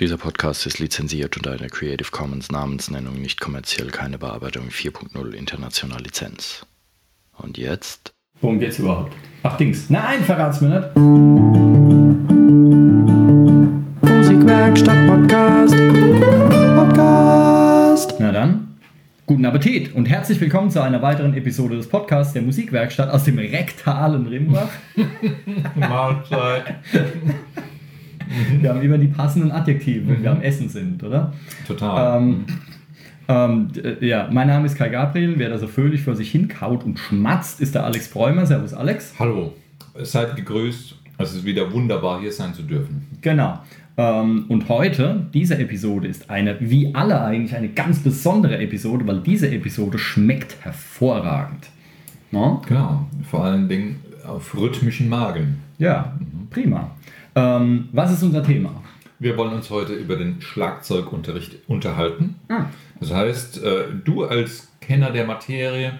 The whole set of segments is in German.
Dieser Podcast ist lizenziert unter einer Creative Commons Namensnennung nicht kommerziell keine Bearbeitung 4.0 international Lizenz. Und jetzt? Worum geht's überhaupt? Ach, Dings. Nein, verrat's mir nicht. Musikwerkstatt Podcast. Podcast. Na dann, guten Appetit und herzlich willkommen zu einer weiteren Episode des Podcasts der Musikwerkstatt aus dem rektalen Rimbach. Mahlzeit. Wir haben immer die passenden Adjektive, wenn wir am Essen sind, oder? Total. Ähm, ähm, d- ja, mein Name ist Kai Gabriel. Wer da so fröhlich vor sich hinkaut und schmatzt, ist der Alex Bräumer. Servus, Alex. Hallo, seid gegrüßt. Es ist wieder wunderbar, hier sein zu dürfen. Genau. Ähm, und heute, diese Episode ist eine, wie alle eigentlich, eine ganz besondere Episode, weil diese Episode schmeckt hervorragend. No? Genau, vor allen Dingen auf rhythmischen Magen. Ja, prima. Ähm, was ist unser Thema? Wir wollen uns heute über den Schlagzeugunterricht unterhalten. Ah. Das heißt, äh, du als Kenner der Materie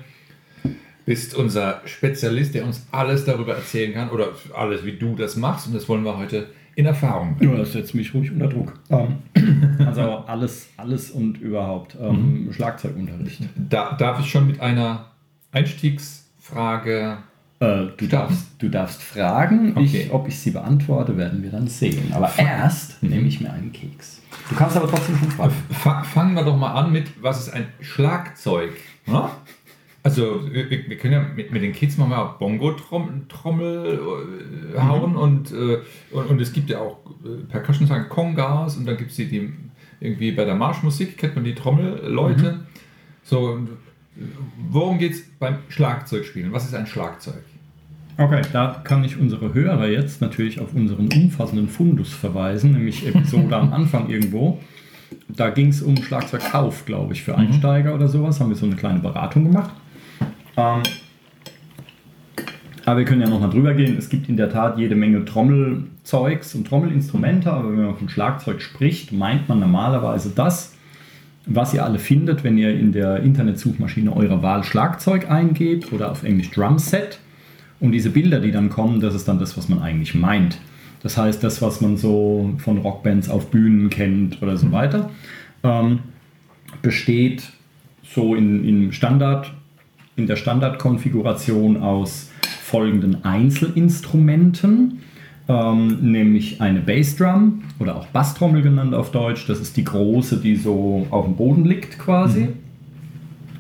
bist unser Spezialist, der uns alles darüber erzählen kann oder alles, wie du das machst. Und das wollen wir heute in Erfahrung bringen. Ja, das setzt mich ruhig unter Druck. Ähm, also alles, alles und überhaupt. Ähm, Schlagzeugunterricht. Da, darf ich schon mit einer Einstiegsfrage Äh, du, darfst, du darfst fragen, Okay. ich, ob ich sie beantworte, werden wir dann sehen. Aber erst nehme ich mir einen Keks. Du kannst aber trotzdem schon fragen. Fa fangen wir doch mal an mit, was ist ein Schlagzeug? Ne? Also, wir, wir können ja mit, mit den Kids mal Bongo-Trommel äh, hauen und, äh, und, und es gibt ja auch äh, Percussion sagen Kongas und dann gibt es die, die irgendwie bei der Marschmusik, kennt man die Trommelleute. So, und äh, worum geht es beim Schlagzeugspielen? Was ist ein Schlagzeug? Okay, da kann ich unsere Hörer jetzt natürlich auf unseren umfassenden Fundus verweisen, nämlich Episode am Anfang irgendwo. Da ging es um Schlagzeugkauf, glaube ich, für Einsteiger oder sowas. Haben wir so eine kleine Beratung gemacht. Ähm, aber wir können ja noch mal drüber gehen. Es gibt in der Tat jede Menge Trommelzeugs und Trommelinstrumente, aber wenn man von Schlagzeug spricht, meint man normalerweise das, was ihr alle findet, wenn ihr in der Internetsuchmaschine eurer Wahl Schlagzeug eingebt oder auf Englisch Drumset. Und diese Bilder, die dann kommen, das ist dann das, was man eigentlich meint. Das heißt, das, was man so von Rockbands auf Bühnen kennt oder so weiter, ähm, besteht so in, in Standard, in der Standardkonfiguration aus folgenden Einzelinstrumenten, ähm, nämlich eine Bassdrum oder auch Basstrommel genannt auf Deutsch. Das ist die große, die so auf dem Boden liegt quasi.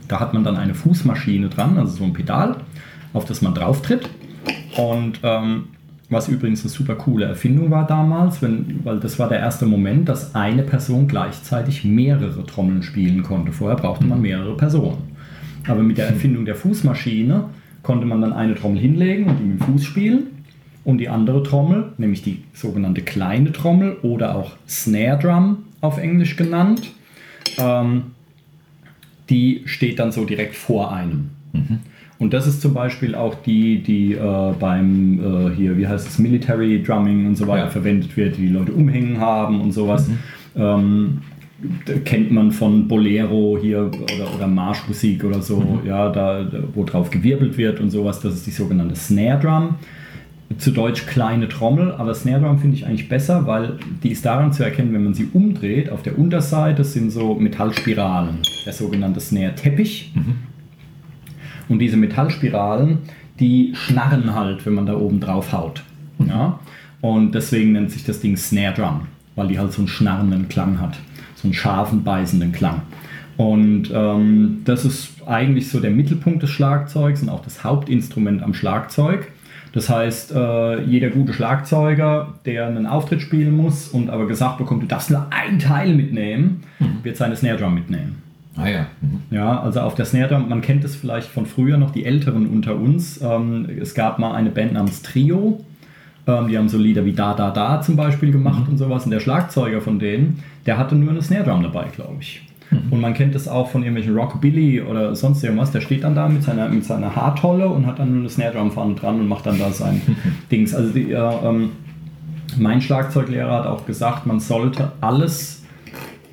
Da hat man dann eine Fußmaschine dran, also so ein Pedal, auf das man drauf tritt. Und ähm, was übrigens eine super coole Erfindung war damals, wenn, weil das war der erste Moment, dass eine Person gleichzeitig mehrere Trommeln spielen konnte. Vorher brauchte man mehrere Personen. Aber mit der Erfindung der Fußmaschine konnte man dann eine Trommel hinlegen und die mit dem Fuß spielen. Und die andere Trommel, nämlich die sogenannte kleine Trommel oder auch Snare Drum auf Englisch genannt, ähm, die steht dann so direkt vor einem. Und das ist zum Beispiel auch die, die äh, beim äh, hier, wie heißt es, Military Drumming und so weiter Ja. verwendet wird, die die Leute umhängen haben und sowas. Ähm, da kennt man von Bolero hier oder, oder Marschmusik oder so, ja, da, wo drauf gewirbelt wird und sowas. Das ist die sogenannte Snare Drum. Zu Deutsch kleine Trommel, aber Snare Drum finde ich eigentlich besser, weil die ist daran zu erkennen, wenn man sie umdreht. Auf der Unterseite sind so Metallspiralen, der sogenannte Snare Teppich. Und diese Metallspiralen, die schnarren halt, wenn man da oben drauf haut. Ja? Und deswegen nennt sich das Ding Snare Drum, weil die halt so einen schnarrenden Klang hat, so einen scharfen, beißenden Klang. Und ähm, das ist eigentlich so der Mittelpunkt des Schlagzeugs und auch das Hauptinstrument am Schlagzeug. Das heißt, äh, jeder gute Schlagzeuger, der einen Auftritt spielen muss und aber gesagt bekommt, du darfst nur ein Teil mitnehmen, wird seine Snare Drum mitnehmen. Ah ja. Mhm. Ja, also auf der Snare Drum, man kennt es vielleicht von früher noch, die Älteren unter uns. Ähm, es gab mal eine Band namens Trio. Ähm, die haben so Lieder wie Da Da Da zum Beispiel gemacht und sowas. Und der Schlagzeuger von denen, der hatte nur eine Snare Drum dabei, glaube ich. Und man kennt es auch von irgendwelchen Rockabilly oder sonst irgendwas. Der steht dann da mit seiner, mit seiner Haartolle und hat dann nur eine Snare Drum vorne dran und macht dann da sein Dings. Also die, äh, ähm, mein Schlagzeuglehrer hat auch gesagt, man sollte alles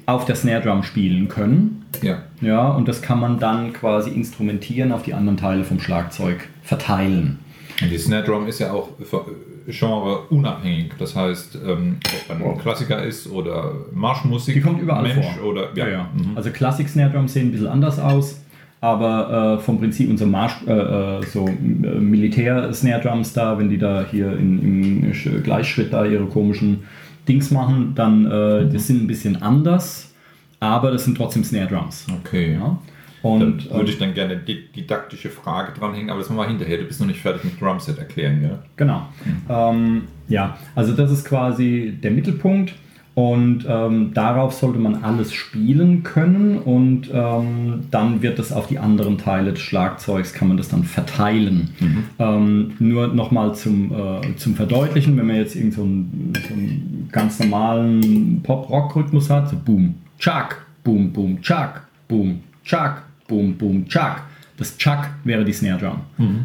auf der Snare Drum spielen können. Ja. Ja, und das kann man dann quasi instrumentieren auf die anderen Teile vom Schlagzeug verteilen. Und die Snare Drum ist ja auch ver Genre unabhängig. Das heißt, ähm, ob man ein Klassiker ist oder Marschmusik. Die kommt überall Mensch vor. Oder, ja. Mhm. Also Classic Snare Drums sehen ein bisschen anders aus, aber äh, vom Prinzip unser Marsch, äh, äh, so äh, Militär Snare Drums da, wenn die da hier in, im Sch- Gleichschritt da ihre komischen Dings machen, dann äh, Mhm. das sind ein bisschen anders, aber das sind trotzdem Snare Drums. Okay. Ja? Dann Und würde äh, ich dann gerne die didaktische Frage dranhängen, aber das machen wir hinterher. Du bist noch nicht fertig mit Drumset erklären, ja? Genau. Ähm, ja, also das ist quasi der Mittelpunkt und ähm, darauf sollte man alles spielen können und ähm, dann wird es auf die anderen Teile des Schlagzeugs, kann man das dann verteilen. Ähm, nur nochmal zum, äh, zum Verdeutlichen, wenn man jetzt irgend so einen, so einen ganz normalen Pop-Rock-Rhythmus hat, so Boom, Chuck, Boom, Boom, Chuck, Boom, Chuck, Boom, Boom, Chuck. Das Chuck wäre die Snare Drum.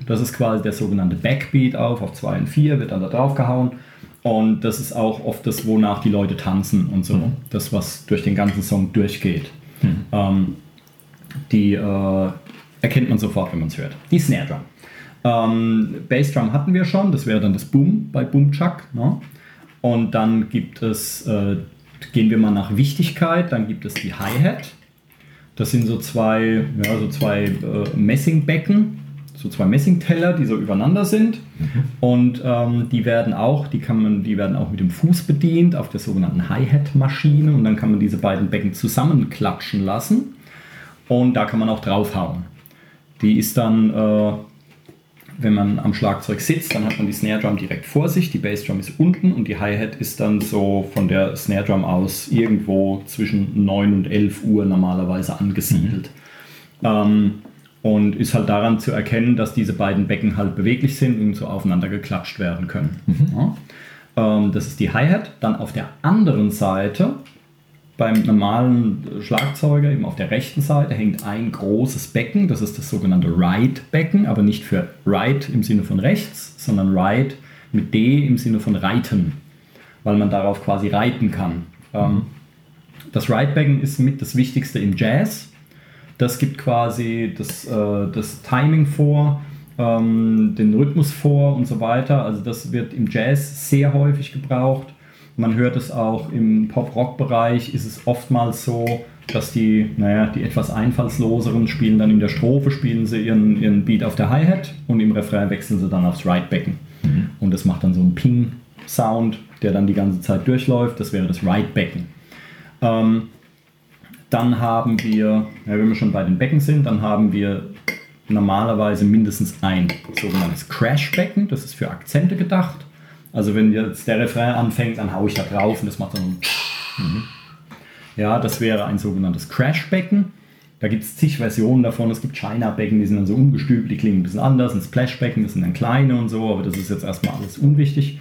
Das ist quasi der sogenannte Backbeat auf, auf 2 und 4, wird dann da drauf gehauen. Und das ist auch oft das, wonach die Leute tanzen und so. Das, was durch den ganzen Song durchgeht. Ähm, die äh, erkennt man sofort, wenn man es hört. Die Snare Drum. Ähm, Bassdrum hatten wir schon, das wäre dann das Boom bei Boom Chuck. Ne? Und dann gibt es, äh, gehen wir mal nach Wichtigkeit, dann gibt es die Hi-Hat. Das sind so zwei, ja, so zwei äh, Messingbecken, so zwei Messingteller, die so übereinander sind. Und ähm, die werden auch, die kann man, die werden auch mit dem Fuß bedient auf der sogenannten Hi-Hat-Maschine und dann kann man diese beiden Becken zusammenklatschen lassen und da kann man auch draufhauen. Die ist dann, äh, wenn man am Schlagzeug sitzt, dann hat man die Snare Drum direkt vor sich, die Bass Drum ist unten und die Hi-Hat ist dann so von der Snare Drum aus irgendwo zwischen 9 und 11 Uhr normalerweise angesiedelt. Ähm, und ist halt daran zu erkennen, dass diese beiden Becken halt beweglich sind und so aufeinander geklatscht werden können. Ja. Ähm, das ist die Hi-Hat. Dann auf der anderen Seite, beim normalen Schlagzeuger, eben auf der rechten Seite, hängt ein großes Becken. Das ist das sogenannte Ride-Becken, aber nicht für Ride im Sinne von rechts, sondern Ride mit D im Sinne von reiten, weil man darauf quasi reiten kann. Ähm, das Ride-Becken ist mit das Wichtigste im Jazz. Das gibt quasi das, äh, das Timing vor, ähm, den Rhythmus vor und so weiter. Also das wird im Jazz sehr häufig gebraucht. Man hört es auch im Pop-Rock-Bereich, ist es oftmals so, dass die, naja, die etwas einfallsloseren spielen dann in der Strophe, spielen sie ihren, ihren Beat auf der Hi-Hat und im Refrain wechseln sie dann aufs Ride-Becken. Und das macht dann so einen Ping-Sound, der dann die ganze Zeit durchläuft. Das wäre das Ride-Becken. Ähm, dann haben wir, ja, wenn wir schon bei den Becken sind, dann haben wir normalerweise mindestens ein sogenanntes Crash-Becken. Das ist für Akzente gedacht. Also wenn jetzt der Refrain anfängt, dann haue ich da drauf und das macht dann ein Ja, das wäre ein sogenanntes Crash-Becken. Da gibt es zig Versionen davon. Es gibt China-Becken, die sind dann so umgestülpt, die klingen ein bisschen anders. Ein Splash-Becken, das sind dann kleine und so, aber das ist jetzt erstmal alles unwichtig.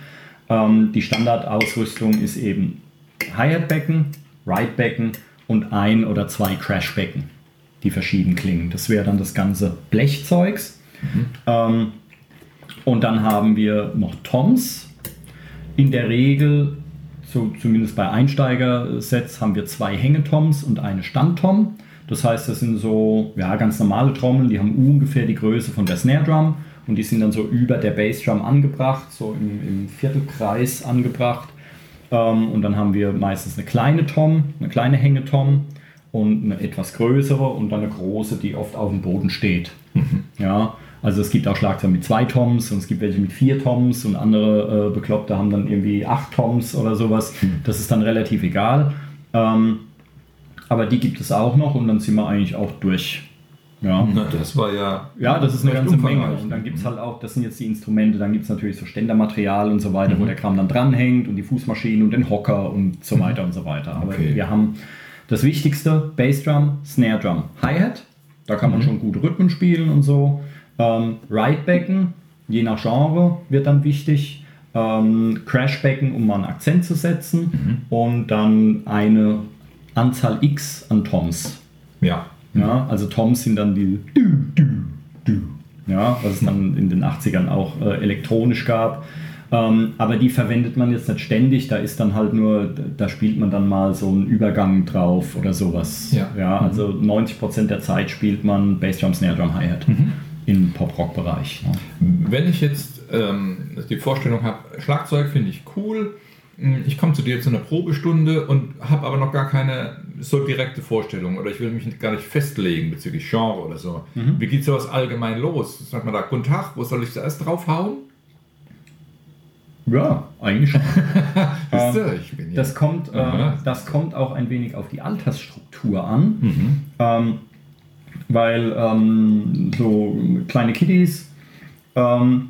Ähm, die Standardausrüstung ist eben Hi-Hat-Becken, Ride-Becken und ein oder zwei Crash-Becken, die verschieden klingen. Das wäre dann das ganze Blechzeugs. Ähm, und dann haben wir noch Toms. In der Regel, so zumindest bei Einsteiger-Sets, haben wir zwei Hängetoms und eine Standtom. Das heißt, das sind so ja, ganz normale Trommeln, die haben ungefähr die Größe von der Snare Drum und die sind dann so über der Bassdrum angebracht, so im, im Viertelkreis angebracht. Ähm, und dann haben wir meistens eine kleine Tom, eine kleine Hängetom und eine etwas größere und dann eine große, die oft auf dem Boden steht. Ja, also es gibt auch Schlagzeuge mit zwei Toms und es gibt welche mit vier Toms und andere äh, Bekloppte haben dann irgendwie acht Toms oder sowas. Das ist dann relativ egal. Ähm, aber die gibt es auch noch und dann sind wir eigentlich auch durch. Ja. Na, das war ja. Ja, das ist eine ganze Menge. Und dann gibt es halt auch, das sind jetzt die Instrumente, dann gibt es natürlich so Ständermaterial und so weiter, wo der Kram dann dranhängt und die Fußmaschinen und den Hocker und so weiter und so weiter. Aber Okay. wir haben das Wichtigste, Bassdrum, Snare Drum, Hi-Hat, da kann man schon gut Rhythmen spielen und so. Ähm, Ride-Becken, je nach Genre wird dann wichtig. Ähm, Crash-Becken, um mal einen Akzent zu setzen. Und dann eine Anzahl X an Toms. Ja. Ja, also Toms sind dann die. Ja, was es dann in den 80ern auch äh, elektronisch gab. Ähm, aber die verwendet man jetzt nicht ständig, da ist dann halt nur, da spielt man dann mal so einen Übergang drauf oder sowas. Ja. ja also 90% der Zeit spielt man Bassdrum, Snare Drum, Hi-Hat im Pop-Rock-Bereich. Ja. Wenn ich jetzt ähm, die Vorstellung habe, Schlagzeug finde ich cool, hm, ich komme zu dir zu einer Probestunde und habe aber noch gar keine so direkte Vorstellung oder ich will mich gar nicht festlegen bezüglich Genre oder so. Mhm. Wie geht sowas allgemein los? Sagt man da, guten Tag, wo soll ich zuerst draufhauen? Ja, eigentlich schon. Ähm, hier. Das kommt, äh, Aha. das kommt auch ein wenig auf die Altersstruktur an. Mhm. Ähm, weil ähm, so kleine Kiddies, ähm,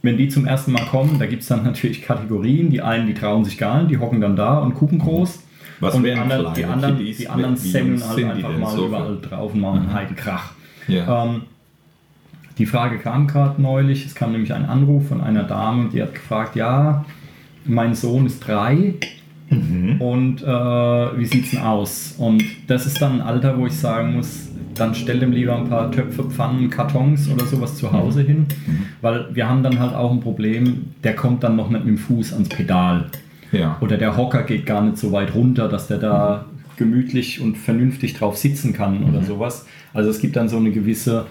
wenn die zum ersten Mal kommen, da gibt es dann natürlich Kategorien. Die einen, die trauen sich gar nicht, die hocken dann da und gucken groß. Was und anderen, die anderen, Kiddies? die anderen semmeln halt einfach mal so? überall drauf und machen einen Heidenkrach. Ja. Ähm, die Frage kam gerade neulich, es kam nämlich ein Anruf von einer Dame, die hat gefragt, ja, mein Sohn ist drei und äh, wie sieht's denn aus? Und das ist dann ein Alter, wo ich sagen muss, dann stell dem lieber ein paar Töpfe, Pfannen, Kartons oder sowas zu Hause hin, weil wir haben dann halt auch ein Problem, der kommt dann noch nicht mit dem Fuß ans Pedal. Ja. Oder der Hocker geht gar nicht so weit runter, dass der da gemütlich und vernünftig drauf sitzen kann oder sowas. Also es gibt dann so eine gewisse,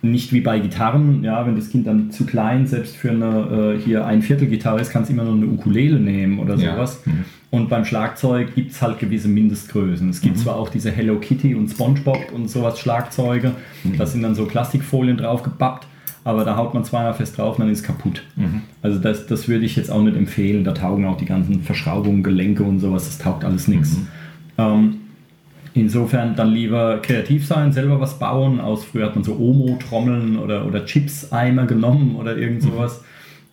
nicht wie bei Gitarren, ja, wenn das Kind dann zu klein selbst für eine äh, hier ein Viertel Gitarre ist, kannst du immer noch eine Ukulele nehmen oder Ja. sowas. Und beim Schlagzeug gibt es halt gewisse Mindestgrößen. Es gibt zwar auch diese Hello Kitty und SpongeBob und sowas Schlagzeuge, da sind dann so Plastikfolien drauf gebappt, aber da haut man zweimal fest drauf und dann ist es kaputt. Also das, das würde ich jetzt auch nicht empfehlen. Da taugen auch die ganzen Verschraubungen, Gelenke und sowas, das taugt alles nichts. Ähm, insofern dann lieber kreativ sein, selber was bauen. Aus früher hat man so Omo-Trommeln oder, oder Chips-Eimer genommen oder irgend sowas.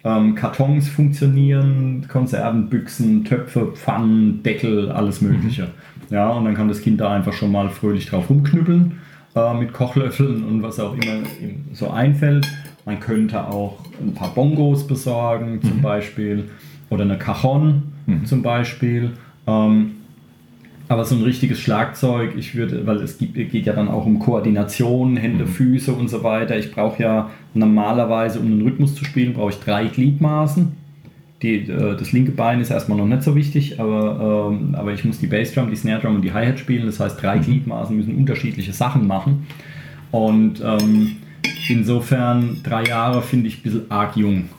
Ähm, Kartons funktionieren, Konservenbüchsen, Töpfe, Pfannen, Deckel, alles Mögliche. Ja, und dann kann das Kind da einfach schon mal fröhlich drauf rumknüppeln äh, mit Kochlöffeln und was auch immer ihm so einfällt. Man könnte auch ein paar Bongos besorgen, zum Beispiel, oder eine Cajon zum Beispiel. Ähm, aber so ein richtiges Schlagzeug, ich würde, weil es gibt, geht ja dann auch um Koordination, Hände, Füße und so weiter. Ich brauche ja normalerweise, um einen Rhythmus zu spielen, brauche ich drei Gliedmaßen. Die, äh, das linke Bein ist erstmal noch nicht so wichtig, aber, ähm, aber ich muss die Bassdrum, die Snare Drum und die Hi-Hat spielen. Das heißt, drei Gliedmaßen müssen unterschiedliche Sachen machen. Und ähm, insofern drei Jahre finde ich ein bisschen arg jung.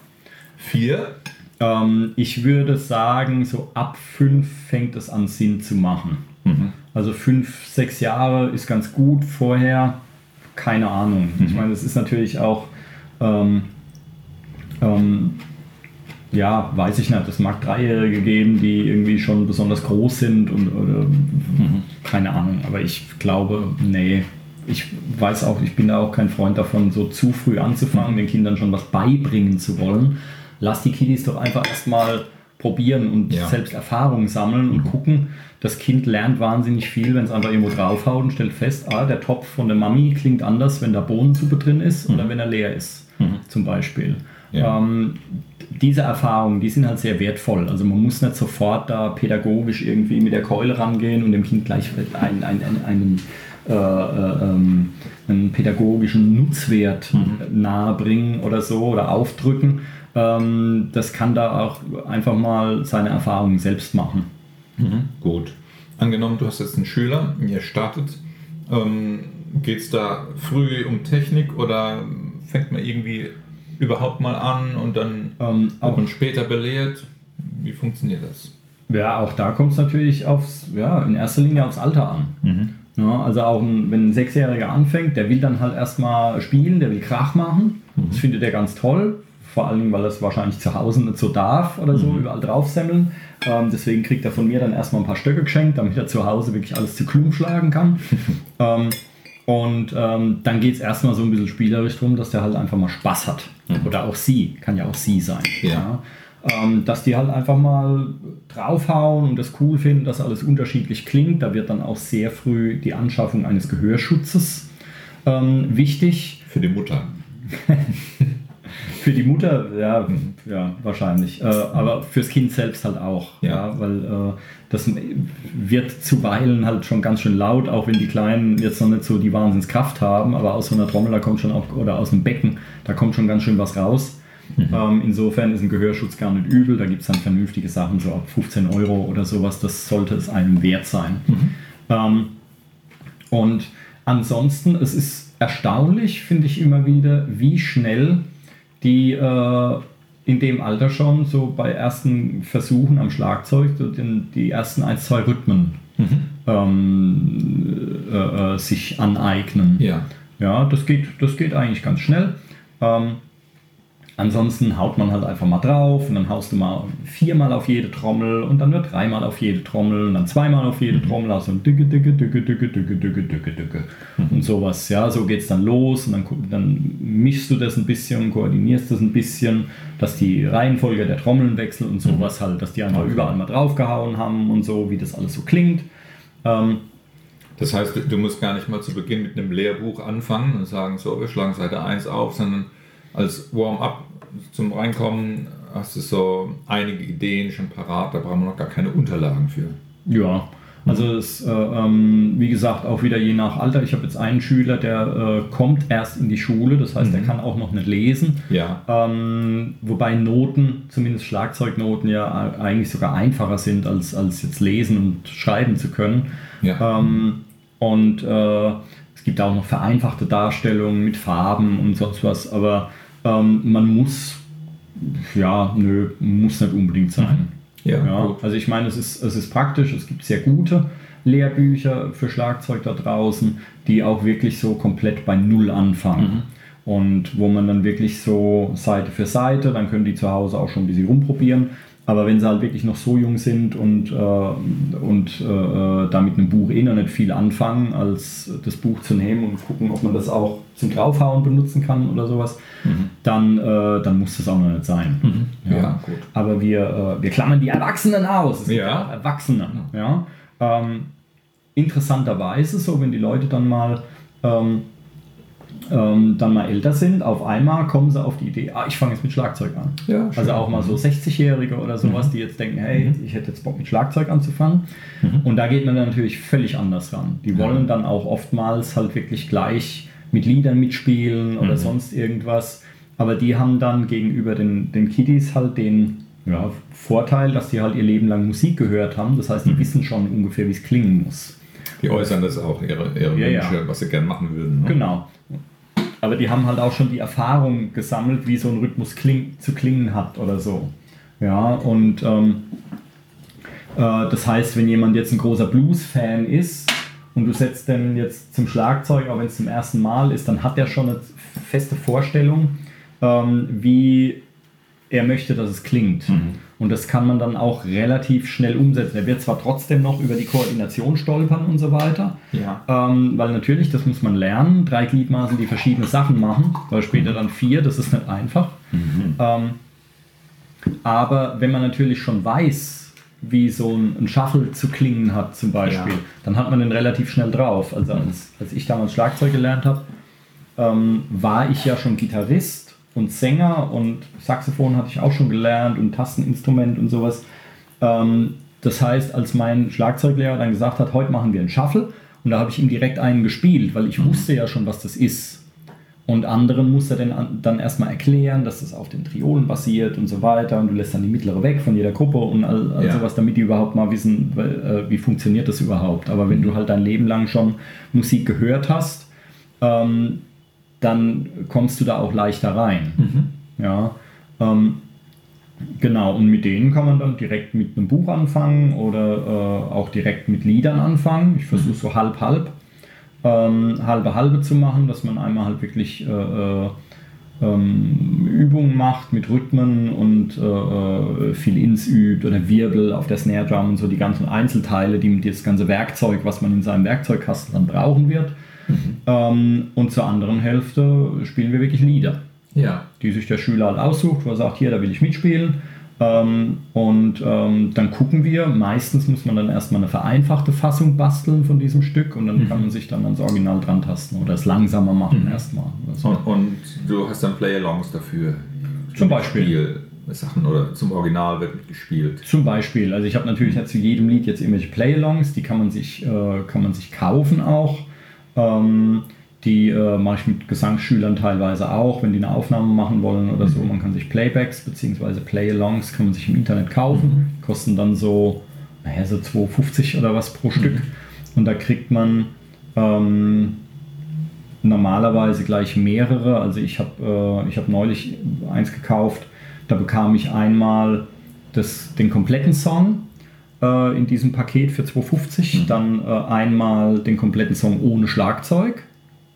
Vier. Ähm, ich würde sagen, so ab fünf fängt es an Sinn zu machen. Also fünf, sechs Jahre ist ganz gut. Vorher keine Ahnung. Ich meine, es ist natürlich auch, ähm, ähm, ja, weiß ich nicht. Es mag Dreijährige geben, die irgendwie schon besonders groß sind und oder, keine Ahnung. Aber ich glaube, nee. Ich weiß auch, ich bin da auch kein Freund davon, so zu früh anzufangen, den Kindern schon was beibringen zu wollen. Lass die Kiddies doch einfach erstmal probieren und Ja. selbst Erfahrungen sammeln und gucken. Das Kind lernt wahnsinnig viel, wenn es einfach irgendwo draufhaut und stellt fest, ah, der Topf von der Mami klingt anders, wenn da Bohnensuppe drin ist oder wenn er leer ist, zum Beispiel. Ja. Ähm, diese Erfahrungen, die sind halt sehr wertvoll. Also man muss nicht sofort da pädagogisch irgendwie mit der Keule rangehen und dem Kind gleich einen, einen, einen, einen, äh, äh, ähm, einen pädagogischen Nutzwert nahebringen oder so oder aufdrücken. Ähm, das kann da auch einfach mal seine Erfahrungen selbst machen. Gut. Angenommen, du hast jetzt einen Schüler, ihr startet. Ähm, Geht es da früh um Technik oder fängt man irgendwie überhaupt mal an und dann Ähm, wird man später belehrt? Wie funktioniert das? Ja, auch da kommt es natürlich aufs, ja, in erster Linie aufs Alter an. Ja, also auch ein, wenn ein Sechsjähriger anfängt, der will dann halt erstmal spielen, der will Krach machen. Das findet er ganz toll. Vor allen Dingen, weil er es wahrscheinlich zu Hause nicht so darf oder so, überall draufsemmeln. Ähm, deswegen kriegt er von mir dann erstmal ein paar Stöcke geschenkt, damit er zu Hause wirklich alles zu Klum schlagen kann. ähm, und ähm, dann geht es erstmal so ein bisschen spielerisch drum, dass der halt einfach mal Spaß hat. Oder auch sie, kann ja auch sie sein. Ja. Ähm, dass die halt einfach mal draufhauen und das cool finden, dass alles unterschiedlich klingt. Da wird dann auch sehr früh die Anschaffung eines Gehörschutzes ähm, wichtig. Für die Mutter. Für die Mutter, ja, ja wahrscheinlich. Äh, aber fürs Kind selbst halt auch. Ja. Ja. weil äh, das wird zuweilen halt schon ganz schön laut, auch wenn die Kleinen jetzt noch nicht so die Wahnsinnskraft haben. Aber aus so einer Trommel, da kommt schon auch, oder aus einem Becken, da kommt schon ganz schön was raus. Ähm, insofern ist ein Gehörschutz gar nicht übel. Da gibt es dann vernünftige Sachen, so ab 15 Euro oder sowas. Das sollte es einem wert sein. Ähm, und ansonsten, es ist erstaunlich, finde ich immer wieder, wie schnell die äh, in dem Alter schon so bei ersten Versuchen am Schlagzeug so den, die ersten ein, zwei Rhythmen ähm, äh, äh, sich aneignen. Ja. Ja, das geht, das geht eigentlich ganz schnell. Ähm, ansonsten haut man halt einfach mal drauf und dann haust du mal viermal auf jede Trommel und dann nur dreimal auf jede Trommel und dann zweimal auf jede Trommel, also Dicke, Dicke, Dicke, Dicke, Dicke, Dicke, Dicke, Dicke und sowas. Ja, so geht es dann los und dann, dann mischst du das ein bisschen, koordinierst das ein bisschen, dass die Reihenfolge der Trommeln wechselt und sowas halt, dass die einfach überall mal draufgehauen haben und so, wie das alles so klingt. Ähm, Das heißt, du- du musst gar nicht mal zu Beginn mit einem Lehrbuch anfangen und sagen, so, wir schlagen Seite 1 auf, sondern als Warm-up zum Reinkommen hast du so einige Ideen schon parat, da brauchen wir noch gar keine Unterlagen für. Ja, also es, äh, ähm, wie gesagt, auch wieder je nach Alter. Ich habe jetzt einen Schüler, der äh, kommt erst in die Schule, das heißt, der kann auch noch nicht lesen. Ja. Ähm, wobei Noten, zumindest Schlagzeugnoten, ja eigentlich sogar einfacher sind, als, als jetzt lesen und schreiben zu können. Ja. Ähm, und äh, es gibt auch noch vereinfachte Darstellungen mit Farben und sonst was, aber ähm, man muss, ja, nö, muss nicht unbedingt sein. Ja, Ja, gut. also ich meine, es ist, es ist praktisch, es gibt sehr gute Lehrbücher für Schlagzeug da draußen, die auch wirklich so komplett bei Null anfangen. Und wo man dann wirklich so Seite für Seite, dann können die zu Hause auch schon ein bisschen rumprobieren. Aber wenn sie halt wirklich noch so jung sind und, äh, und äh, da mit einem Buch eh noch nicht viel anfangen, als das Buch zu nehmen und gucken, ob man das auch zum Draufhauen benutzen kann oder sowas, dann, äh, dann muss das auch noch nicht sein. Ja, gut. Aber wir, äh, wir klammern die Erwachsenen aus. Es Ja. Erwachsene. Ja. Ähm, interessanterweise, so wenn die Leute dann mal, ähm, ähm, dann mal älter sind, auf einmal kommen sie auf die Idee, ah, ich fange jetzt mit Schlagzeug an. Ja, also auch mal so 60-Jährige oder sowas, die jetzt denken, hey, ich hätte jetzt Bock mit Schlagzeug anzufangen. Und da geht man dann natürlich völlig anders ran. Die wollen dann auch oftmals halt wirklich gleich mit Liedern mitspielen oder sonst irgendwas. Aber die haben dann gegenüber den, den Kiddies halt den ja, Vorteil, dass die halt ihr Leben lang Musik gehört haben. Das heißt, die wissen schon ungefähr, wie es klingen muss. Die äußern das auch, ihre, ihre Ja, ja. Wünsche, was sie gern machen würden. Ne? Genau. Aber die haben halt auch schon die Erfahrung gesammelt, wie so ein Rhythmus kling zu klingen hat oder so. Ja, und ähm, äh, das heißt, wenn jemand jetzt ein großer Blues-Fan ist und du setzt den jetzt zum Schlagzeug, auch wenn es zum ersten Mal ist, dann hat er schon eine feste Vorstellung, ähm, wie er möchte, dass es klingt. Und das kann man dann auch relativ schnell umsetzen. Er wird zwar trotzdem noch über die Koordination stolpern und so weiter, Ja. ähm, weil natürlich, das muss man lernen, drei Gliedmaßen, die verschiedene Sachen machen, weil später dann vier, das ist nicht einfach. Ähm, aber wenn man natürlich schon weiß, wie so ein, Shuffle zu klingen hat zum Beispiel, Ja. dann hat man den relativ schnell drauf. Also als, als ich damals Schlagzeug gelernt habe, ähm, war ich ja schon Gitarrist und Sänger und Saxophon hatte ich auch schon gelernt und Tasteninstrument und sowas. Ähm, das heißt, als mein Schlagzeuglehrer dann gesagt hat, heute machen wir einen Shuffle, und da habe ich ihm direkt einen gespielt, weil ich wusste ja schon, was das ist. Und anderen muss er dann, an- dann erstmal erklären, dass das auf den Triolen basiert und so weiter. Und du lässt dann die mittlere weg von jeder Gruppe und all, all Ja. sowas, damit die überhaupt mal wissen, äh, wie funktioniert das überhaupt. Aber wenn du halt dein Leben lang schon Musik gehört hast, ähm, dann kommst du da auch leichter rein. Ja, ähm, genau. Und mit denen kann man dann direkt mit einem Buch anfangen oder äh, auch direkt mit Liedern anfangen. Ich versuche so halb halb, ähm, halbe halbe zu machen, dass man einmal halt wirklich äh, äh, ähm, Übungen macht mit Rhythmen und äh, äh, viel Ins übt oder Wirbel auf der Snare Drum und so die ganzen Einzelteile, die das ganze Werkzeug, was man in seinem Werkzeugkasten dann brauchen wird. Ähm, und zur anderen Hälfte spielen wir wirklich Lieder, Ja. die sich der Schüler halt aussucht, wo er sagt, hier, da will ich mitspielen. Ähm, und ähm, dann gucken wir, meistens muss man dann erstmal eine vereinfachte Fassung basteln von diesem Stück und dann kann man sich dann ans Original dran tasten oder es langsamer machen erstmal. oder so. Und, und du hast dann Play-Alongs dafür. Zum Beispiel. Sachen oder zum Original wird gespielt. Zum Beispiel, also ich habe natürlich nicht zu jedem Lied jetzt irgendwelche Play-Alongs, die kann man sich, äh, kann man sich kaufen auch. Ähm, die äh, mache ich mit Gesangsschülern teilweise auch, wenn die eine Aufnahme machen wollen oder so. Man kann sich Playbacks bzw. Play-Alongs kann man sich im Internet kaufen, kosten dann so, naja, so 2,50 oder was pro Stück. Und da kriegt man ähm, normalerweise gleich mehrere. Also ich habe äh, ich hab neulich eins gekauft, Da bekam ich einmal das, den kompletten Song äh, in diesem Paket für 2,50, dann äh, einmal den kompletten Song ohne Schlagzeug,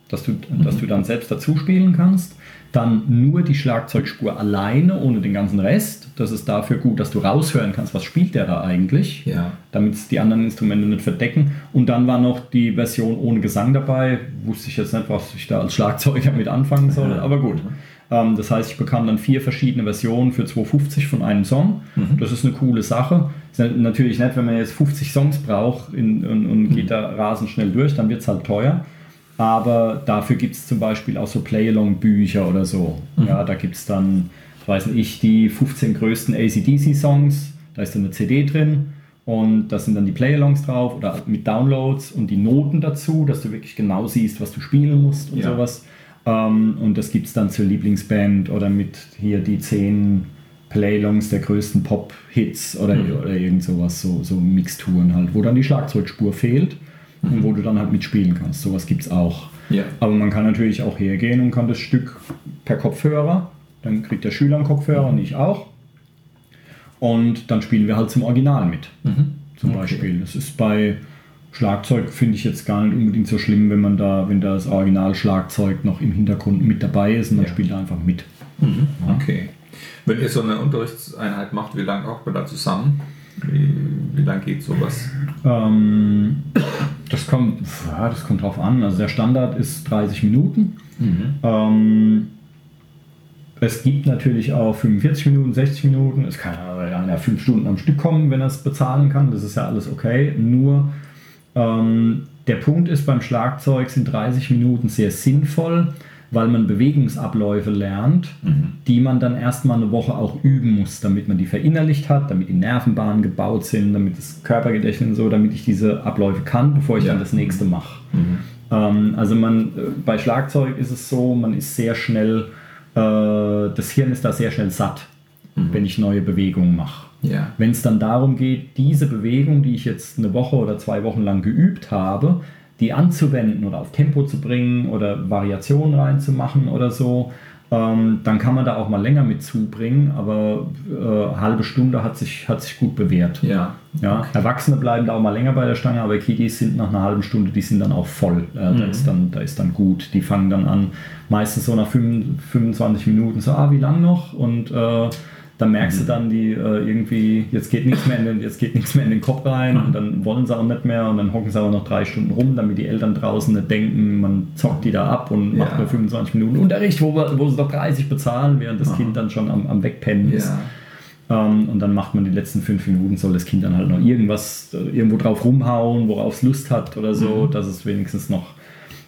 dass du, dass du dann selbst dazu spielen kannst. Dann nur die Schlagzeugspur alleine, ohne den ganzen Rest. Das ist dafür gut, dass du raushören kannst, was spielt der da eigentlich, Ja. damit es die anderen Instrumente nicht verdecken. Und dann war noch die Version ohne Gesang dabei. Wusste ich jetzt nicht, was ich da als Schlagzeuger mit anfangen soll, Ja. aber gut. Ähm, das heißt, ich bekam dann vier verschiedene Versionen für 2,50 von einem Song. Das ist eine coole Sache. Ist nat- natürlich nicht, wenn man jetzt 50 Songs braucht in, und, und geht da rasend schnell durch, dann wird es halt teuer. Aber dafür gibt es zum Beispiel auch so Play-Along-Bücher oder so. Ja, da gibt es dann, weiß nicht ich, die 15 größten ACDC-Songs. Da ist dann eine CD drin und da sind dann die Play-Alongs drauf oder mit Downloads und die Noten dazu, dass du wirklich genau siehst, was du spielen musst und Ja. sowas. Ähm, und das gibt es dann zur Lieblingsband oder mit hier die 10 Playlongs der größten Pop-Hits oder, oder irgend sowas, so, so Mixturen halt, wo dann die Schlagzeugspur fehlt und wo du dann halt mitspielen kannst. Sowas gibt es auch. Ja. Aber man kann natürlich auch hergehen und kann das Stück per Kopfhörer, dann kriegt der Schüler einen Kopfhörer und ich auch. Und dann spielen wir halt zum Original mit. Zum Okay. Beispiel. Das ist bei Schlagzeug, finde ich jetzt gar nicht unbedingt so schlimm, wenn man da, wenn da das Original-Schlagzeug noch im Hintergrund mit dabei ist und man Ja. spielt da einfach mit. Okay. Wenn ihr so eine Unterrichtseinheit macht, wie lange hockt man da zusammen? Wie, wie lange geht sowas? Ähm, das, kommt, ja, das kommt drauf an. Also der Standard ist 30 Minuten. Ähm, es gibt natürlich auch 45 Minuten, 60 Minuten. Es kann einer 5 Stunden am Stück kommen, wenn er es bezahlen kann. Das ist ja alles okay. Nur ähm, der Punkt ist, beim Schlagzeug sind 30 Minuten sehr sinnvoll, weil man Bewegungsabläufe lernt, die man dann erstmal eine Woche auch üben muss, damit man die verinnerlicht hat, damit die Nervenbahnen gebaut sind, damit das Körpergedächtnis und so, damit ich diese Abläufe kann, bevor ich Ja. dann das nächste mache. Ähm, also man, äh, bei Schlagzeug ist es so, man ist sehr schnell, äh, das Hirn ist da sehr schnell satt, wenn ich neue Bewegungen mache. Ja. Wenn es dann darum geht, diese Bewegung, die ich jetzt eine Woche oder zwei Wochen lang geübt habe, die anzuwenden oder auf Tempo zu bringen oder Variationen reinzumachen oder so, ähm, dann kann man da auch mal länger mit zubringen, aber äh, halbe Stunde hat sich, hat sich gut bewährt. Ja. Ja, Erwachsene bleiben da auch mal länger bei der Stange, aber Kiddies sind nach einer halben Stunde, die sind dann auch voll. Äh, da, ist dann, da ist dann gut. Die fangen dann an, meistens so nach 25 25 Minuten so, ah, wie lang noch? Und äh, dann merkst du dann, die äh, irgendwie, jetzt geht nichts mehr in den, jetzt geht nichts mehr in den Kopf rein und dann wollen sie auch nicht mehr und dann hocken sie aber noch drei Stunden rum, damit die Eltern draußen nicht denken, man zockt die da ab und macht Ja. nur 25 Minuten Unterricht, wo, wir, wo sie doch 30 bezahlen, während das Kind dann schon am, am Wegpennen ist. Ja. Ähm, und dann macht man die letzten fünf Minuten, soll das Kind dann halt noch irgendwas, äh, irgendwo drauf rumhauen, worauf es Lust hat oder so, dass es wenigstens noch.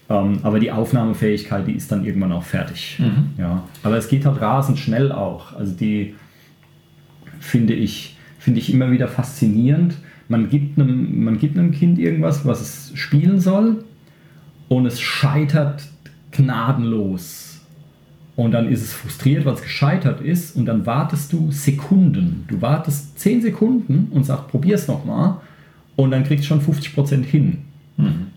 Ähm, aber die Aufnahmefähigkeit, die ist dann irgendwann auch fertig. Ja. Aber es geht halt rasend schnell auch. Also die finde ich, finde ich immer wieder faszinierend. Man gibt, einem, man gibt einem Kind irgendwas, was es spielen soll, und es scheitert gnadenlos. Und dann ist es frustriert, weil es gescheitert ist. Und dann wartest du Sekunden. Du wartest 10 Sekunden und sagst, probier's nochmal. Und dann kriegst du schon 50% hin.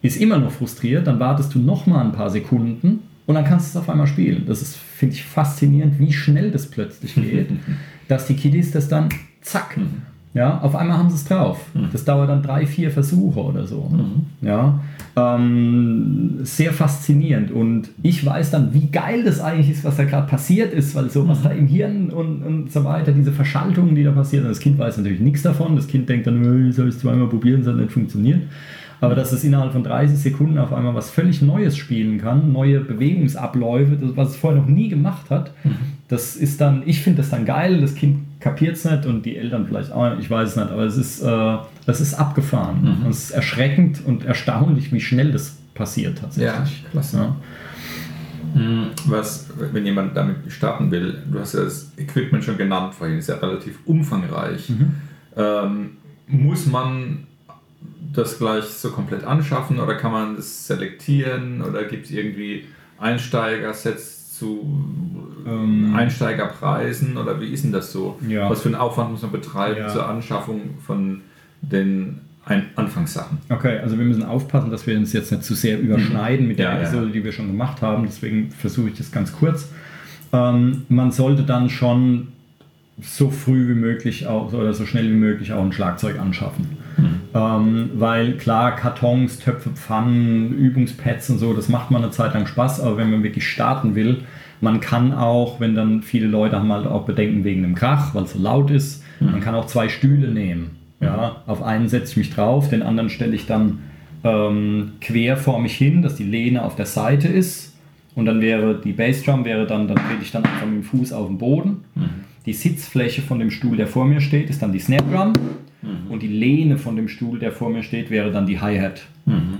Ist immer noch frustriert, dann wartest du nochmal ein paar Sekunden und dann kannst du es auf einmal spielen. Das ist, finde ich, faszinierend, wie schnell das plötzlich geht, dass die Kiddies das dann zack. Ja, auf einmal haben sie es drauf. Das dauert dann drei, vier Versuche oder so. Ja, ähm, sehr faszinierend. Und ich weiß dann, wie geil das eigentlich ist, was da gerade passiert ist, weil so was da im Hirn und, und so weiter, diese Verschaltungen, die da passieren. Und das Kind weiß natürlich nichts davon. Das Kind denkt dann, "Äh, soll ich es zweimal probieren, es hat nicht funktioniert. Aber dass es innerhalb von 30 Sekunden auf einmal was völlig Neues spielen kann, neue Bewegungsabläufe, das, was es vorher noch nie gemacht hat, das ist dann, ich finde das dann geil, das Kind kapiert es nicht und die Eltern vielleicht auch ich weiß es nicht, aber es ist, äh, das ist abgefahren. Und es ist erschreckend und erstaunlich, wie schnell das passiert tatsächlich. Ja, klasse. Ja. Hm, Was, wenn jemand damit starten will, du hast ja das Equipment schon genannt vorhin, ist ja relativ umfangreich. Ähm, muss man das gleich so komplett anschaffen oder kann man das selektieren oder gibt es irgendwie Einsteigersets zu Ähm. Einsteigerpreisen oder wie ist denn das so? Ja. Was für einen Aufwand muss man betreiben Ja. zur Anschaffung von den Ein Anfangssachen? Okay, also wir müssen aufpassen, dass wir uns jetzt nicht zu sehr überschneiden mit der Ja, ja. Episode, die wir schon gemacht haben. Deswegen versuche ich das ganz kurz. Ähm, man sollte dann schon so früh wie möglich auch, oder so schnell wie möglich auch ein Schlagzeug anschaffen. Ähm, weil klar, Kartons, Töpfe, Pfannen, Übungspads und so, das macht man eine Zeit lang Spaß, aber wenn man wirklich starten will, man kann auch, wenn dann viele Leute haben halt auch Bedenken wegen dem Krach, weil es so laut ist, man kann auch zwei Stühle nehmen. Ja, auf einen setze ich mich drauf, den anderen stelle ich dann ähm, quer vor mich hin, dass die Lehne auf der Seite ist. Und dann wäre die Bassdrum wäre dann, dann trete ich dann einfach mit dem Fuß auf den Boden. Die Sitzfläche von dem Stuhl, der vor mir steht, ist dann die Snare Drum. Und die Lehne von dem Stuhl, der vor mir steht, wäre dann die Hi-Hat.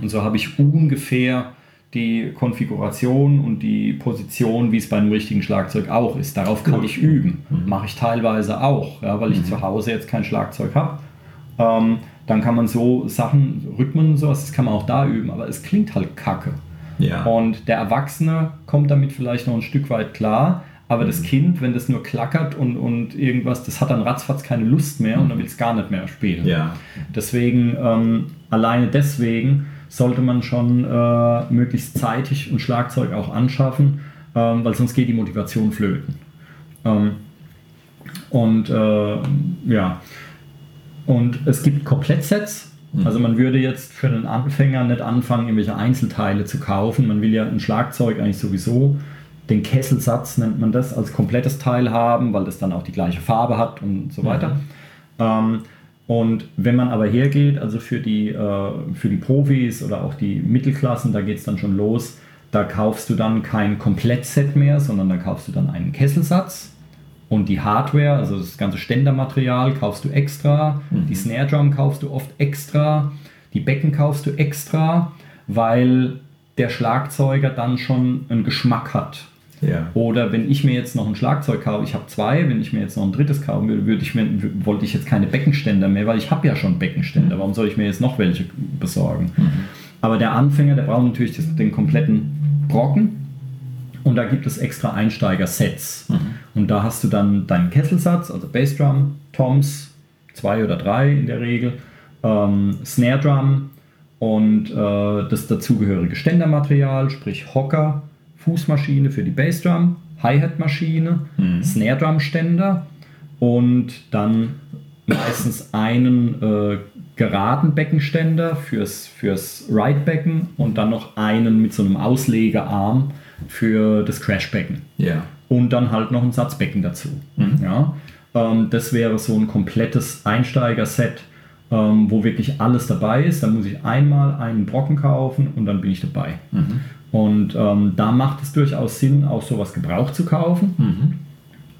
Und so habe ich ungefähr die Konfiguration und die Position, wie es bei einem richtigen Schlagzeug auch ist. Darauf kann ich üben. Mache ich teilweise auch, ja, weil ich zu Hause jetzt kein Schlagzeug habe. Ähm, dann kann man so Sachen, Rhythmen und sowas, das kann man auch da üben, aber es klingt halt kacke. Ja. Und der Erwachsene kommt damit vielleicht noch ein Stück weit klar, aber das Kind, wenn das nur klackert und, und irgendwas, das hat dann ratzfatz keine Lust mehr und dann will es gar nicht mehr spielen. ja. Deswegen, ähm, alleine deswegen sollte man schon äh, möglichst zeitig ein Schlagzeug auch anschaffen, ähm, weil sonst geht die Motivation flöten. Ähm, und äh, ja, und es gibt Komplettsets. Also man würde jetzt für einen Anfänger nicht anfangen, irgendwelche Einzelteile zu kaufen. Man will ja ein Schlagzeug eigentlich sowieso, den Kesselsatz nennt man das, als komplettes Teil haben, weil das dann auch die gleiche Farbe hat und so weiter. Ähm, und wenn man aber hergeht, also für die, äh, für die Profis oder auch die Mittelklassen, da geht es dann schon los, da kaufst du dann kein Komplettset mehr, sondern da kaufst du dann einen Kesselsatz und die Hardware, also das ganze Ständermaterial kaufst du extra, die Snare Drum kaufst du oft extra, die Becken kaufst du extra, weil der Schlagzeuger dann schon einen Geschmack hat. Ja. Oder wenn ich mir jetzt noch ein Schlagzeug kaufe, ich habe zwei, wenn ich mir jetzt noch ein drittes kaufen würde, würde ich mir, wollte ich jetzt keine Beckenständer mehr, weil ich habe ja schon Beckenständer. Warum soll ich mir jetzt noch welche besorgen? Aber der Anfänger, der braucht natürlich den kompletten Brocken. Und da gibt es extra Einsteiger-Sets. Und da hast du dann deinen Kesselsatz, also Bassdrum, Toms, zwei oder drei in der Regel, ähm, Snare Drum und äh, das dazugehörige Ständermaterial, sprich Hocker, Fußmaschine für die Bassdrum, Hi-Hat-Maschine, Snare Drum Ständer und dann meistens einen äh, geraden Beckenständer fürs, fürs Right-Becken und dann noch einen mit so einem Auslegearm für das Crashbecken Ja. und dann halt noch ein Satzbecken dazu. Ja? Ähm, das wäre so ein komplettes Einsteiger-Set, ähm, wo wirklich alles dabei ist. Da muss ich einmal einen Brocken kaufen und dann bin ich dabei. Und ähm, da macht es durchaus Sinn, auch sowas gebraucht zu kaufen.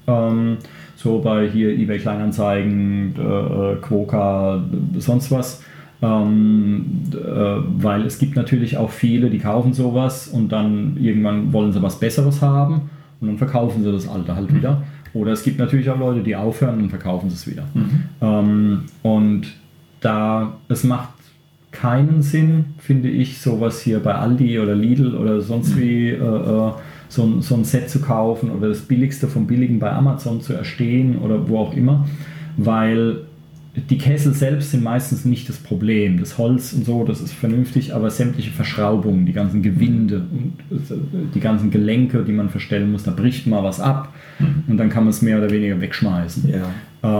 Ähm, so bei hier eBay Kleinanzeigen, äh, äh, Quoka, sonst was. Ähm, äh, weil es gibt natürlich auch viele, die kaufen sowas und dann irgendwann wollen sie was Besseres haben und dann verkaufen sie das alte halt wieder. Oder es gibt natürlich auch Leute, die aufhören und verkaufen sie es wieder. Ähm, und da es macht keinen Sinn, finde ich, sowas hier bei Aldi oder Lidl oder sonst wie äh, äh, so, ein- so ein Set zu kaufen oder das Billigste vom Billigen bei Amazon zu erstehen oder wo auch immer, weil die Kessel selbst sind meistens nicht das Problem. Das Holz und so, das ist vernünftig, aber sämtliche Verschraubungen, die ganzen Gewinde und äh, die ganzen Gelenke, die man verstellen muss, da bricht mal was ab und dann kann man es mehr oder weniger wegschmeißen. Ja.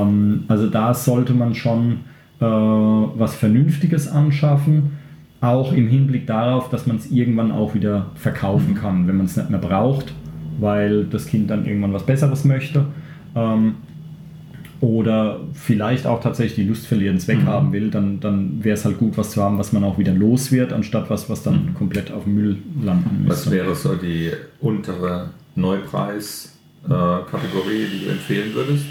Ähm, also da sollte man schon äh, was Vernünftiges anschaffen, auch im Hinblick darauf, dass man es irgendwann auch wieder verkaufen kann, wenn man es nicht mehr braucht, weil das Kind dann irgendwann was Besseres möchte. Ähm, oder vielleicht auch tatsächlich die Lust verlieren, es weghaben will, dann, dann wäre es halt gut, was zu haben, was man auch wieder los wird, anstatt was, was dann komplett auf dem Müll landen Was müsste. wäre so die untere Neupreis-Kategorie, die du empfehlen würdest?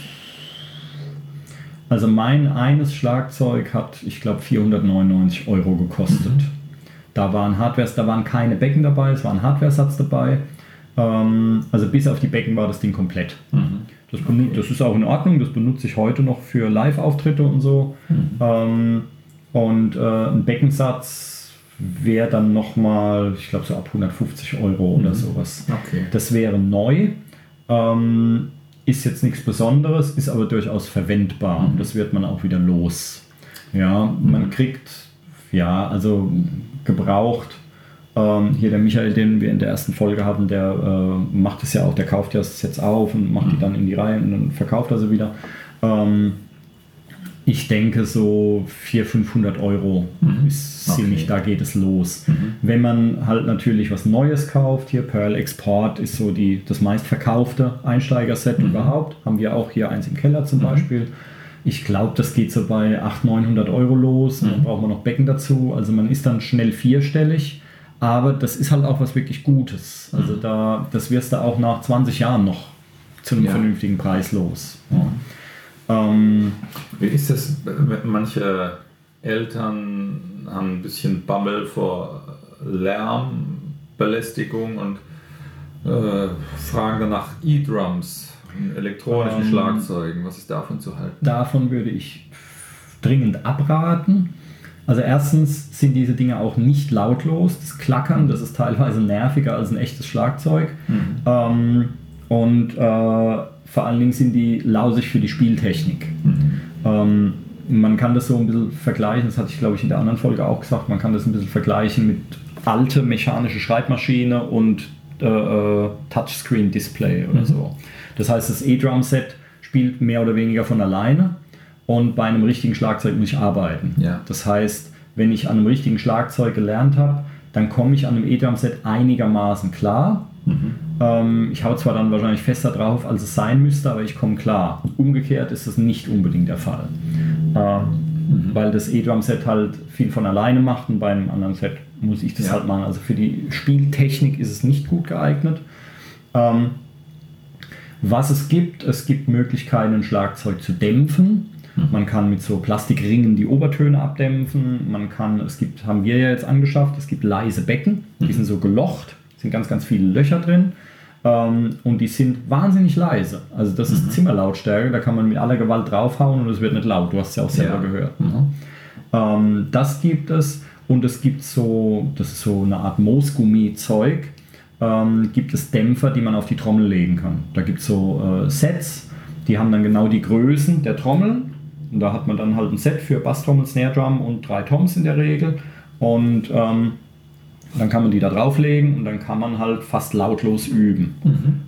Also mein eines Schlagzeug hat, ich glaube, 499 Euro gekostet. Da waren Hardware, da waren keine Becken dabei, es war ein Hardware-Satz dabei. Ähm, also bis auf die Becken war das Ding komplett. Das, benut- das ist auch in Ordnung, das benutze ich heute noch für Live-Auftritte und so. Ähm, und äh, ein Beckensatz wäre dann nochmal, ich glaube, so ab 150 Euro oder sowas. Okay. Das wäre neu. Ähm, ist jetzt nichts Besonderes, ist aber durchaus verwendbar. Und das wird man auch wieder los. Ja, man kriegt, ja, also gebraucht, äh, Ähm, hier der Michael, den wir in der ersten Folge hatten, der äh, macht es ja auch, der kauft ja das jetzt auf und macht die dann in die Reihe und dann verkauft er sie wieder. Ähm, ich denke so 400, 500 Euro ist Okay. ziemlich, da geht es los. Wenn man halt natürlich was Neues kauft, hier Pearl Export ist so die, das meistverkaufte Einsteigerset überhaupt, haben wir auch hier eins im Keller zum Beispiel. Ich glaube, das geht so bei 800, 900 Euro los. Dann braucht man noch Becken dazu. Also man ist dann schnell vierstellig. Aber das ist halt auch was wirklich Gutes. Also da, das wirst du auch nach 20 Jahren noch zu einem Ja. vernünftigen Preis los. Ja. Wie ist das? Manche Eltern haben ein bisschen Bammel vor Lärmbelästigung und äh, fragen dann nach E-Drums, elektronischen Ähm, Schlagzeugen. Was ist davon zu halten? davon würde ich dringend abraten. Also erstens sind diese Dinge auch nicht lautlos. Das Klackern, das ist teilweise nerviger als ein echtes Schlagzeug. Ähm, und äh, vor allen Dingen sind die lausig für die Spieltechnik. Ähm, man kann das so ein bisschen vergleichen, das hatte ich glaube ich in der anderen Folge auch gesagt, man kann das ein bisschen vergleichen mit alte mechanische Schreibmaschine und äh, äh, Touchscreen-Display oder so. Das heißt, das E-Drum-Set spielt mehr oder weniger von alleine und bei einem richtigen Schlagzeug muss ich arbeiten. Ja. Das heißt, wenn ich an einem richtigen Schlagzeug gelernt habe, dann komme ich an einem E-Drum-Set einigermaßen klar. Ähm, ich hau zwar dann wahrscheinlich fester drauf, als es sein müsste, aber ich komme klar. Umgekehrt ist das nicht unbedingt der Fall. Ähm, Weil das E-Drum-Set halt viel von alleine macht und bei einem anderen Set muss ich das Ja. halt machen. Also für die Spieltechnik ist es nicht gut geeignet. Ähm, was es gibt, es gibt Möglichkeiten, ein Schlagzeug zu dämpfen. Man kann mit so Plastikringen die Obertöne abdämpfen. Man kann, es gibt, haben wir ja jetzt angeschafft, es gibt leise Becken, die sind so gelocht, sind ganz, ganz viele Löcher drin. Ähm, und die sind wahnsinnig leise. Also das ist Zimmerlautstärke, da kann man mit aller Gewalt draufhauen und es wird nicht laut. Du hast es ja auch selber Ja. gehört. Ne? Ähm, das gibt es und es gibt so, das ist so eine Art Moosgummi-Zeug, ähm, gibt es Dämpfer, die man auf die Trommel legen kann. Da gibt es so äh, Sets, die haben dann genau die Größen der Trommeln. Und da hat man dann halt ein Set für Basstrommel, Snare Drum und drei Toms in der Regel. Und ähm, dann kann man die da drauflegen und dann kann man halt fast lautlos üben.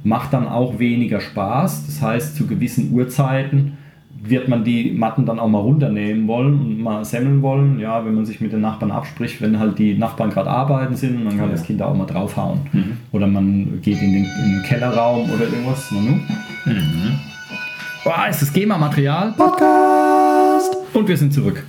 Macht dann auch weniger Spaß. Das heißt, zu gewissen Uhrzeiten wird man die Matten dann auch mal runternehmen wollen und mal semmeln wollen. Ja, wenn man sich mit den Nachbarn abspricht, wenn halt die Nachbarn gerade arbeiten sind, dann kann das Kind da auch mal draufhauen. Oder man geht in den, in den Kellerraum oder irgendwas. Manu? Boah, ist das GEMA-Material? Podcast! Und wir sind zurück.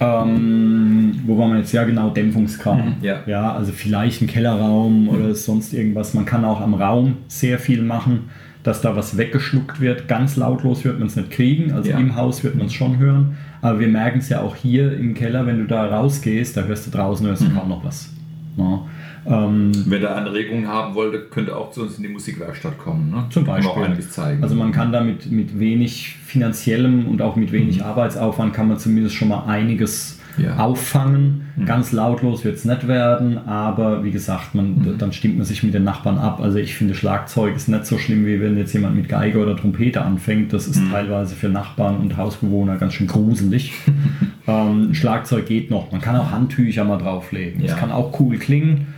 Ähm, wo waren wir jetzt? Ja, genau, Dämpfungskram. Ja. ja, also vielleicht ein Kellerraum oder sonst irgendwas. Man kann auch am Raum sehr viel machen, dass da was weggeschluckt wird. Ganz lautlos wird man es nicht kriegen. Also Ja. im Haus wird man es schon hören. Aber wir merken es ja auch hier im Keller, wenn du da rausgehst, da hörst du draußen hörst du kaum noch was. Ja. Ähm, Wer da Anregungen haben wollte, könnte auch zu uns in die Musikwerkstatt kommen. Ne? Zum Beispiel. auch einiges zeigen. Also man kann da mit, mit wenig finanziellem und auch mit wenig Arbeitsaufwand kann man zumindest schon mal einiges Ja. auffangen. Ganz lautlos wird es nicht werden, aber wie gesagt, man, dann stimmt man sich mit den Nachbarn ab. Also ich finde Schlagzeug ist nicht so schlimm, wie wenn jetzt jemand mit Geige oder Trompete anfängt. Das ist teilweise für Nachbarn und Hausbewohner ganz schön gruselig. ähm, Schlagzeug geht noch. Man kann auch Handtücher mal drauflegen. Das Ja. kann auch cool klingen.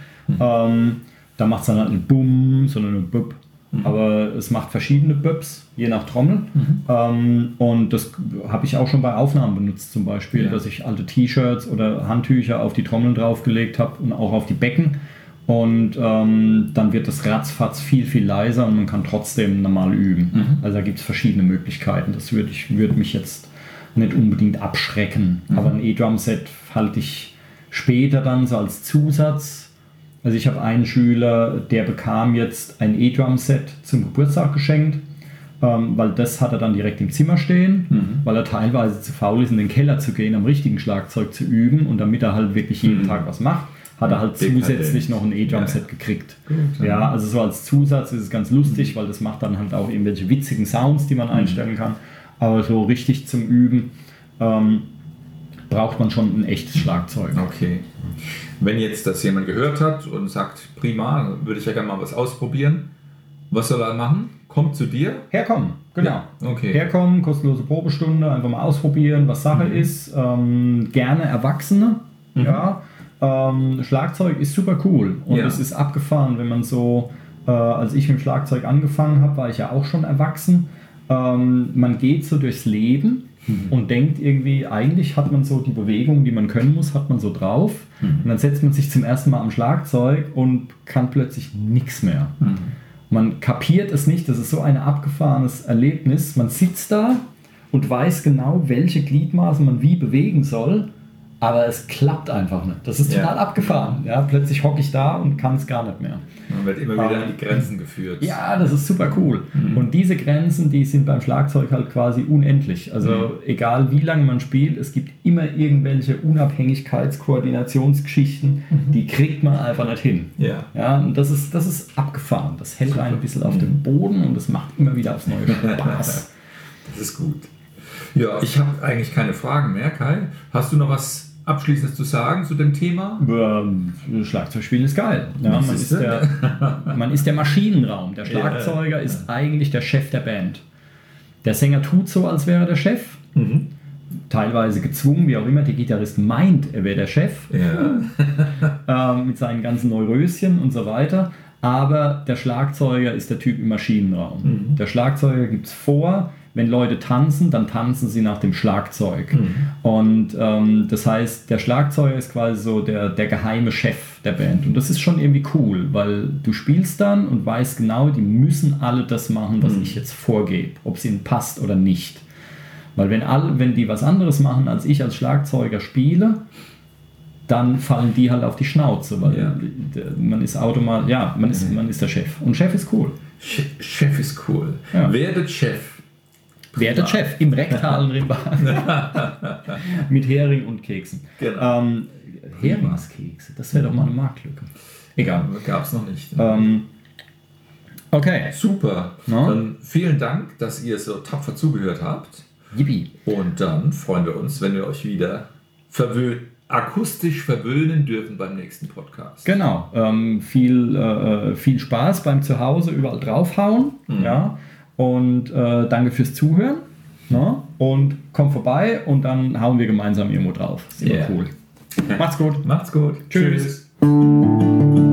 Ähm, da macht es dann halt nicht Bumm, sondern ein Bub. Aber es macht verschiedene Böps, je nach Trommel. Ähm, und das habe ich auch schon bei Aufnahmen benutzt, zum Beispiel, Ja. dass ich alte T-Shirts oder Handtücher auf die Trommeln draufgelegt habe und auch auf die Becken. Und ähm, dann wird das ratzfatz viel, viel leiser und man kann trotzdem normal üben. Also da gibt es verschiedene Möglichkeiten. Das würde ich würde mich jetzt nicht unbedingt abschrecken. Aber ein E-Drum-Set halte ich später dann so als Zusatz. Also ich habe einen Schüler, der bekam jetzt ein E-Drum-Set zum Geburtstag geschenkt, ähm, weil das hat er dann direkt im Zimmer stehen, weil er teilweise zu faul ist, in den Keller zu gehen, am richtigen Schlagzeug zu üben und damit er halt wirklich jeden Tag was macht, hat er halt Dekadent. zusätzlich noch ein E-Drum-Set gekriegt. Ja, also so als Zusatz ist es ganz lustig, weil das macht dann halt auch irgendwelche witzigen Sounds, die man einstellen kann. Aber so richtig zum Üben ähm, braucht man schon ein echtes Schlagzeug. Okay. Wenn jetzt das jemand gehört hat und sagt, prima, würde ich ja gerne mal was ausprobieren, was soll er machen? Kommt zu dir? Herkommen, genau. Okay. Herkommen, kostenlose Probestunde, einfach mal ausprobieren, was Sache ist. Ähm, gerne Erwachsene, ja. Ähm, Schlagzeug ist super cool und Ja. es ist abgefahren, wenn man so, äh, als ich mit dem Schlagzeug angefangen habe, war ich ja auch schon erwachsen. Ähm, man geht so durchs Leben und denkt irgendwie, eigentlich hat man so die Bewegung, die man können muss, hat man so drauf. Und dann setzt man sich zum ersten Mal am Schlagzeug und kann plötzlich nichts mehr. Man kapiert es nicht, das ist so ein abgefahrenes Erlebnis. Man sitzt da und weiß genau, welche Gliedmaßen man wie bewegen soll, aber es klappt einfach nicht. Das ist Ja. total abgefahren. Ja, plötzlich hocke ich da und kann es gar nicht mehr. Man wird immer wieder an die Grenzen geführt. Ja, das ist super cool. Und diese Grenzen, die sind beim Schlagzeug halt quasi unendlich. Also egal wie lange man spielt, es gibt immer irgendwelche Unabhängigkeitskoordinationsgeschichten, die kriegt man einfach nicht hin. Ja. Ja, und das ist, das ist abgefahren. Das hält einen ein bisschen auf dem Boden und das macht immer wieder aufs neue Spaß. Das ist gut. Ja, ich habe eigentlich keine Fragen mehr, Kai. Hast du noch was Abschließendes zu sagen zu dem Thema? Ähm, Schlagzeugspiel ist geil. Ja, man, ist der, man ist der Maschinenraum. Der Schlagzeuger ist eigentlich der Chef der Band. Der Sänger tut so, als wäre er der Chef. Teilweise gezwungen, wie auch immer. Der Gitarrist meint, er wäre der Chef. Ja. ähm, mit seinen ganzen Neuröschen und so weiter. Aber der Schlagzeuger ist der Typ im Maschinenraum. Der Schlagzeuger gibt es vor, wenn Leute tanzen, dann tanzen sie nach dem Schlagzeug. Und ähm, das heißt, der Schlagzeuger ist quasi so der, der geheime Chef der Band. Und das ist schon irgendwie cool, weil du spielst dann und weißt genau, die müssen alle das machen, was ich jetzt vorgebe, ob es ihnen passt oder nicht. Weil wenn, alle, wenn die was anderes machen, als ich als Schlagzeuger spiele, dann fallen die halt auf die Schnauze, weil Ja. man ist automatisch, ja, man ist, man ist der Chef. Und Chef ist cool. Che- Chef ist cool. Ja. Werdet Chef. Werdet Chef im rektalen Rimmbahn. Mit Hering und Keksen. Genau. Ähm, Heringskekse, das wäre doch mal eine Marktlücke. Egal. Gab es noch nicht. Ähm, okay. Super. Na? Dann vielen Dank, dass ihr so tapfer zugehört habt. Yippie. Und dann freuen wir uns, wenn wir euch wieder verwö akustisch verwöhnen dürfen beim nächsten Podcast. Genau. Ähm, viel, äh, viel Spaß beim Zuhause überall draufhauen. Ja. Und äh, danke fürs Zuhören. Ne? Und kommt vorbei und dann hauen wir gemeinsam irgendwo drauf. Ist immer Yeah. cool. Macht's gut. Macht's gut. Tschüss. Musikwerkstatt